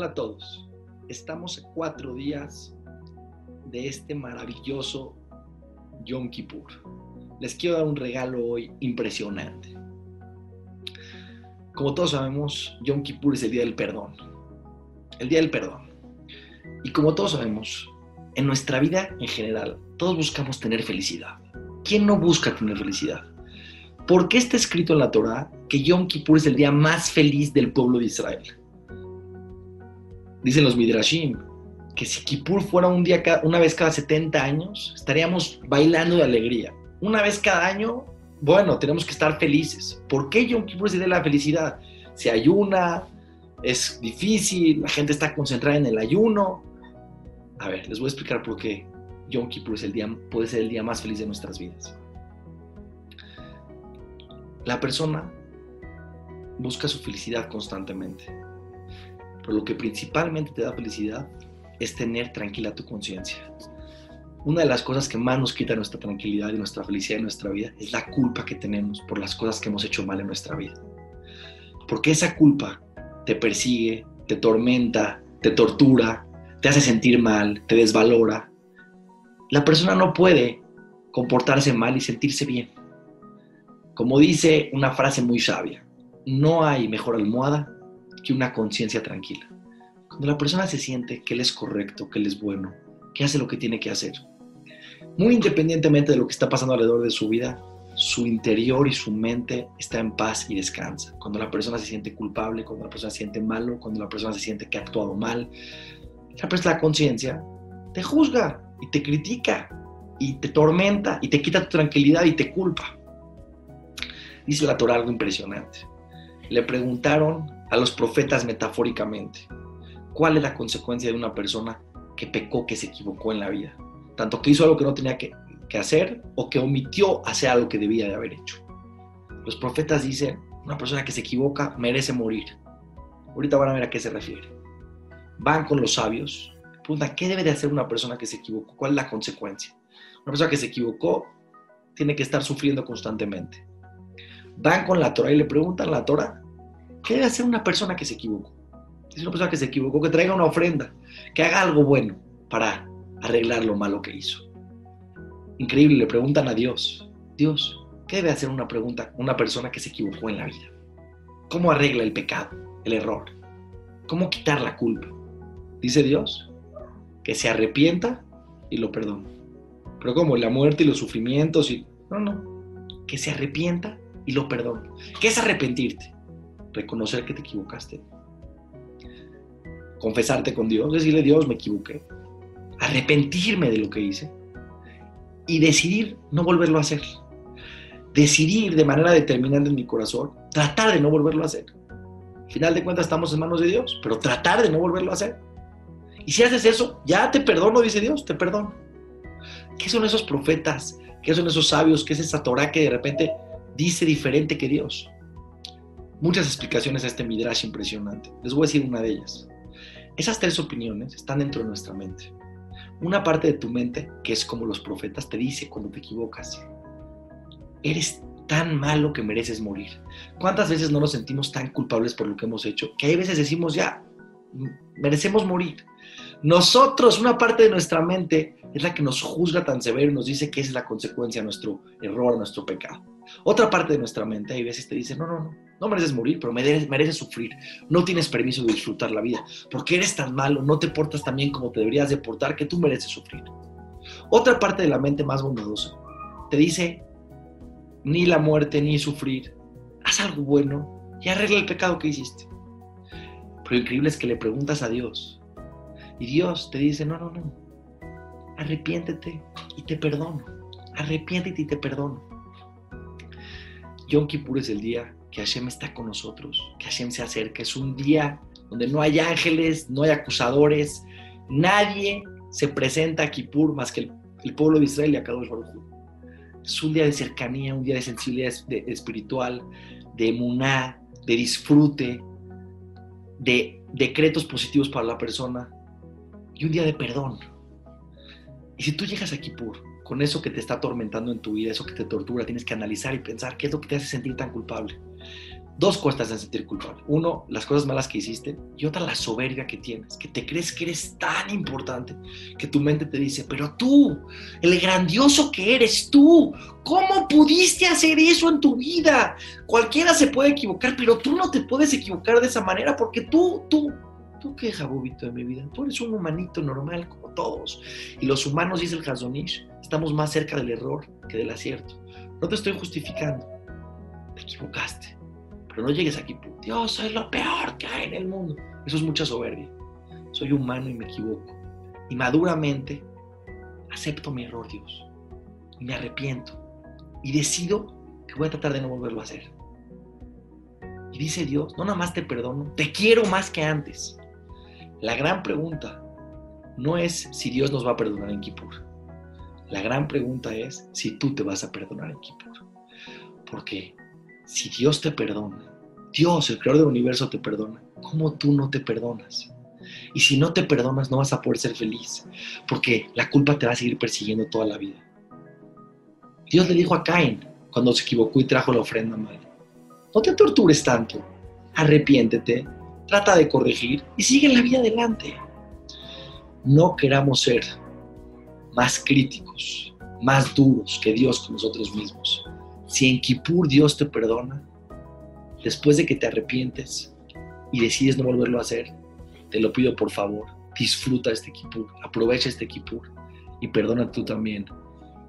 Hola a todos. Estamos a cuatro días de este maravilloso Yom Kippur. Les quiero dar un regalo hoy impresionante. Como todos sabemos, Yom Kippur es el día del perdón. El día del perdón. Y como todos sabemos, en nuestra vida en general, todos buscamos tener felicidad. ¿Quién no busca tener felicidad? ¿Por qué está escrito en la Torah que Yom Kippur es el día más feliz del pueblo de Israel? Dicen los Midrashim que si Kippur fuera un día una vez cada 70 años, estaríamos bailando de alegría. Una vez cada año, bueno, tenemos que estar felices. ¿Por qué Yom Kippur día de la felicidad? Se ayuna, es difícil, la gente está concentrada en el ayuno. A ver, les voy a explicar por qué Yom Kippur es el día, puede ser el día más feliz de nuestras vidas. La persona busca su felicidad constantemente pero lo que principalmente te da felicidad es tener tranquila tu conciencia. Una de las cosas que más nos quita nuestra tranquilidad y nuestra felicidad en nuestra vida es la culpa que tenemos por las cosas que hemos hecho mal en nuestra vida. Porque esa culpa te persigue, te tormenta, te tortura, te hace sentir mal, te desvalora. La persona no puede comportarse mal y sentirse bien. Como dice una frase muy sabia, no hay mejor almohada que una conciencia tranquila. Cuando la persona se siente que él es correcto, que él es bueno, que hace lo que tiene que hacer, muy independientemente de lo que está pasando alrededor de su vida, su interior y su mente está en paz y descansa. Cuando la persona se siente culpable, cuando la persona se siente malo, cuando la persona se siente que ha actuado mal, la conciencia te juzga y te critica y te tormenta y te quita tu tranquilidad y te culpa. Dice la Torah algo impresionante. Le preguntaron a los profetas metafóricamente. ¿Cuál es la consecuencia de una persona que pecó, que se equivocó en la vida? Tanto que hizo algo que no tenía que, hacer o que omitió hacer algo que debía de haber hecho. Los profetas dicen, una persona que se equivoca merece morir. Ahorita van a ver a qué se refiere. Van con los sabios, preguntan, ¿qué debe de hacer una persona que se equivocó? ¿Cuál es la consecuencia? Una persona que se equivocó tiene que estar sufriendo constantemente. Van con la Torah y le preguntan a la Torah, ¿Qué debe hacer una persona que se equivocó? Es una persona que se equivocó, que traiga una ofrenda, que haga algo bueno para arreglar lo malo que hizo. Increíble, le preguntan a Dios, Dios, ¿qué debe hacer una, pregunta, una persona que se equivocó en la vida? ¿Cómo arregla el pecado, el error? ¿Cómo quitar la culpa? Dice Dios, que se arrepienta y lo perdona. Pero como la muerte y los sufrimientos y... No, no, que se arrepienta y lo perdona. ¿Qué es arrepentirte? reconocer que te equivocaste, confesarte con Dios, decirle Dios, me equivoqué, arrepentirme de lo que hice y decidir no volverlo a hacer. Decidir de manera determinante en mi corazón, tratar de no volverlo a hacer. Al final de cuentas estamos en manos de Dios, pero tratar de no volverlo a hacer. Y si haces eso, ya te perdono, dice Dios, te perdono. ¿Qué son esos profetas? ¿Qué son esos sabios? ¿Qué es esa Torah que de repente dice diferente que Dios? muchas explicaciones a este midrash impresionante. Les voy a decir una de ellas. Esas tres opiniones están dentro de nuestra mente. Una parte de tu mente, que es como los profetas, te dice cuando te equivocas, eres tan malo que mereces morir. ¿Cuántas veces no nos sentimos tan culpables por lo que hemos hecho que hay veces decimos ya, merecemos morir? Nosotros, una parte de nuestra mente es la que nos juzga tan severo y nos dice que es la consecuencia de nuestro error, nuestro pecado. Otra parte de nuestra mente, hay veces te dice, no, no, no, no mereces morir, pero mereces, sufrir. No tienes permiso de disfrutar la vida, porque eres tan malo, no te portas tan bien como te deberías de portar, que tú mereces sufrir. Otra parte de la mente más bondadosa te dice, ni la muerte, ni sufrir, haz algo bueno y arregla el pecado que hiciste. Pero lo increíble es que le preguntas a Dios, y Dios te dice, no, no, no, arrepiéntete y te perdono, arrepiéntete y te perdono. Yom Kippur es el día que Hashem está con nosotros, que Hashem se acerca. Es un día donde no hay ángeles, no hay acusadores, nadie se presenta a Kippur más que el, pueblo de Israel y a Kadosh Baruj Es un día de cercanía, un día de sensibilidad espiritual, de emuná, de disfrute, de decretos positivos para la persona y un día de perdón. Y si tú llegas a Kippur con eso que te está atormentando en tu vida, eso que te tortura, tienes que analizar y pensar qué es lo que te hace sentir tan culpable. dos cosas te sentir culpable. Uno, las cosas malas que hiciste y otra, la soberbia que tienes, que te crees que eres tan importante que tu mente te dice, pero tú, el grandioso que eres tú, ¿cómo pudiste hacer eso en tu vida? Cualquiera se puede equivocar, pero tú no te puedes equivocar de esa manera porque tú, tú, tú qué jabobito de mi vida, tú eres un humanito normal como todos. Y los humanos, dice el Hazonish, estamos más cerca del error que del acierto. No te estoy justificando, te equivocaste pero no llegues aquí, Dios, soy lo peor que hay en el mundo. Eso es mucha soberbia. Soy humano y me equivoco. Y maduramente acepto mi error, Dios. Y me arrepiento. Y decido que voy a tratar de no volverlo a hacer. Y dice Dios, no nada más te perdono, te quiero más que antes. La gran pregunta no es si Dios nos va a perdonar en Kippur. La gran pregunta es si tú te vas a perdonar en Kippur. Porque si Dios te perdona, Dios, el creador del universo, te perdona, ¿cómo tú no te perdonas? Y si no te perdonas, no vas a poder ser feliz, porque la culpa te va a seguir persiguiendo toda la vida. Dios le dijo a Caín cuando se equivocó y trajo la ofrenda mal, no te tortures tanto, arrepiéntete, trata de corregir y sigue la vida adelante. No queramos ser más críticos, más duros que Dios con nosotros mismos. Si en Kippur Dios te perdona, después de que te arrepientes y decides no volverlo a hacer, te lo pido por favor, disfruta este Kippur, aprovecha este Kippur y perdona tú también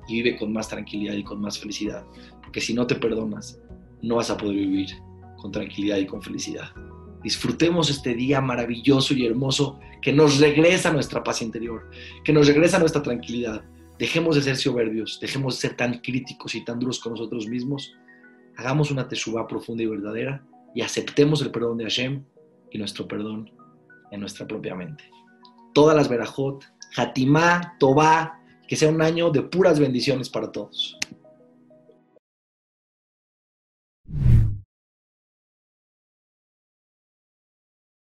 y vive con más tranquilidad y con más felicidad, porque si no te perdonas, no vas a poder vivir con tranquilidad y con felicidad. Disfrutemos este día maravilloso y hermoso que nos regresa nuestra paz interior, que nos regresa nuestra tranquilidad, Dejemos de ser soberbios, dejemos de ser tan críticos y tan duros con nosotros mismos. Hagamos una teshuva profunda y verdadera y aceptemos el perdón de Hashem y nuestro perdón en nuestra propia mente. Todas las verajot, Hatimá, Tobá, que sea un año de puras bendiciones para todos.